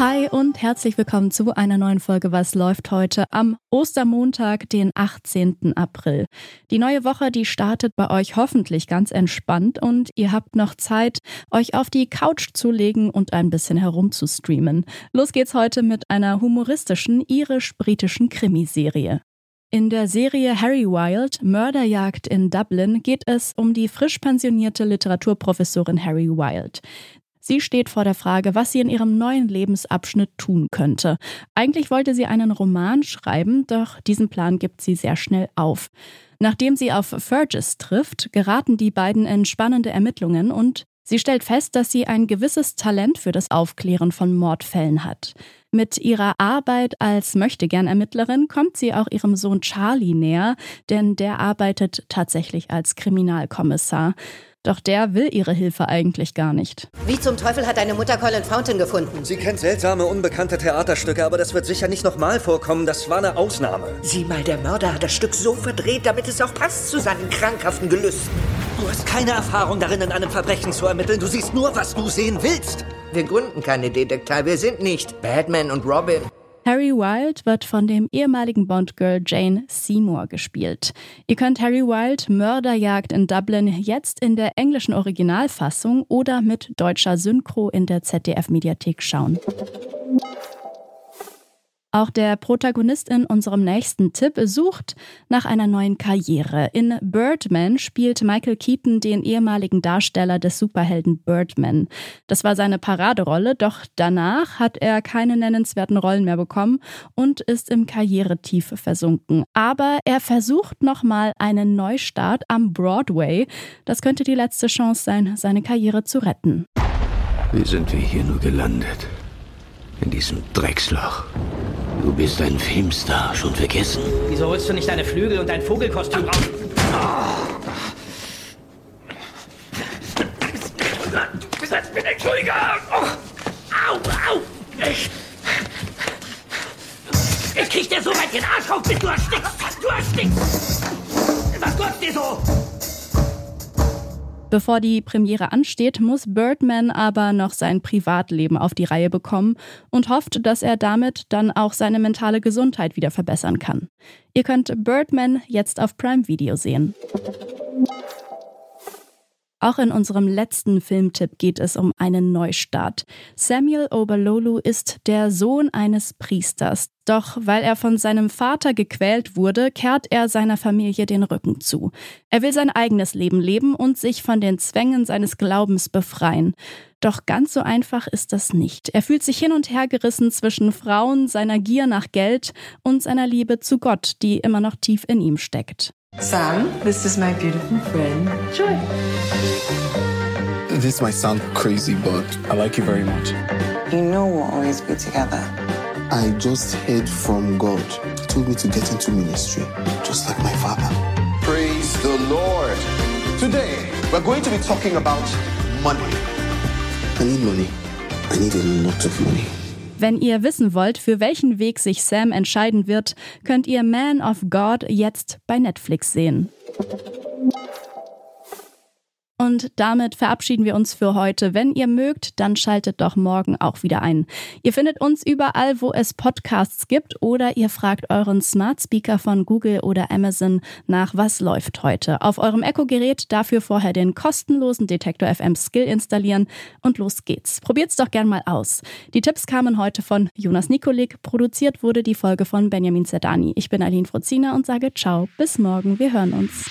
Hi und herzlich willkommen zu einer neuen Folge Was läuft heute am Ostermontag, den 18. April. Die neue Woche, die startet bei euch hoffentlich ganz entspannt und ihr habt noch Zeit, euch auf die Couch zu legen und ein bisschen herumzustreamen. Los geht's heute mit einer humoristischen irisch-britischen Krimiserie. In der Serie Harry Wild, Mörderjagd in Dublin, geht es um die frisch pensionierte Literaturprofessorin Harry Wild. Sie steht vor der Frage, was sie in ihrem neuen Lebensabschnitt tun könnte. Eigentlich wollte sie einen Roman schreiben, doch diesen Plan gibt sie sehr schnell auf. Nachdem sie auf Fergus trifft, geraten die beiden in spannende Ermittlungen und sie stellt fest, dass sie ein gewisses Talent für das Aufklären von Mordfällen hat. Mit ihrer Arbeit als Möchtegern-Ermittlerin kommt sie auch ihrem Sohn Charlie näher, denn der arbeitet tatsächlich als Kriminalkommissar. Doch der will ihre Hilfe eigentlich gar nicht. Wie zum Teufel hat deine Mutter Colin Fountain gefunden? Sie kennt seltsame, unbekannte Theaterstücke, aber das wird sicher nicht nochmal vorkommen. Das war eine Ausnahme. Sieh mal, der Mörder hat das Stück so verdreht, damit es auch passt zu seinen krankhaften Gelüsten. Du hast keine Erfahrung darin, in einem Verbrechen zu ermitteln. Du siehst nur, was du sehen willst. Wir gründen keine Detektei. Wir sind nicht Batman und Robin. Harry Wilde wird von dem ehemaligen Bond-Girl Jane Seymour gespielt. Ihr könnt Harry Wilde Mörderjagd in Dublin jetzt in der englischen Originalfassung oder mit deutscher Synchro in der ZDF-Mediathek schauen. Auch der Protagonist in unserem nächsten Tipp sucht nach einer neuen Karriere. In Birdman spielt Michael Keaton den ehemaligen Darsteller des Superhelden Birdman. Das war seine Paraderolle, doch danach hat er keine nennenswerten Rollen mehr bekommen und ist im Karrieretief versunken. Aber er versucht nochmal einen Neustart am Broadway. Das könnte die letzte Chance sein, seine Karriere zu retten. Wie sind wir hier nur gelandet? In diesem Drecksloch. Du bist ein Filmstar, schon vergessen? Wieso holst du nicht deine Flügel und dein Vogelkostüm raus? Entschuldige! Au, au! Ich, ich krieg dir so weit den Arsch rauf, bis du erstickst! Du erstickst! Was kotzt dir so? Bevor die Premiere ansteht, muss Birdman aber noch sein Privatleben auf die Reihe bekommen und hofft, dass er damit dann auch seine mentale Gesundheit wieder verbessern kann. Ihr könnt Birdman jetzt auf Prime Video sehen. Auch in unserem letzten Filmtipp geht es um einen Neustart. Samuel Oberlolu ist der Sohn eines Priesters. Doch weil er von seinem Vater gequält wurde, kehrt er seiner Familie den Rücken zu. Er will sein eigenes Leben leben und sich von den Zwängen seines Glaubens befreien. Doch ganz so einfach ist das nicht. Er fühlt sich hin und her gerissen zwischen Frauen, seiner Gier nach Geld und seiner Liebe zu Gott, die immer noch tief in ihm steckt. Sam, this is my beautiful friend, Joy. This might sound crazy, but I like you very much. You know we'll always be together. I just heard from God. He told me to get into ministry, just like my father. Praise the Lord. Today, we're going to be talking about money. I need money. I need a lot of money. Wenn ihr wissen wollt, für welchen Weg sich Sam entscheiden wird, könnt ihr Man of God jetzt bei Netflix sehen. Und damit verabschieden wir uns für heute. Wenn ihr mögt, dann schaltet doch morgen auch wieder ein. Ihr findet uns überall, wo es Podcasts gibt oder ihr fragt euren Smart Speaker von Google oder Amazon nach Was läuft heute. Auf eurem Echo-Gerät dafür vorher den kostenlosen Detektor FM Skill installieren und los geht's. Probiert's doch gern mal aus. Die Tipps kamen heute von Jonas Nikolik. Produziert wurde die Folge von Benjamin Zerdani. Ich bin Aline Frozina und sage ciao. Bis morgen. Wir hören uns.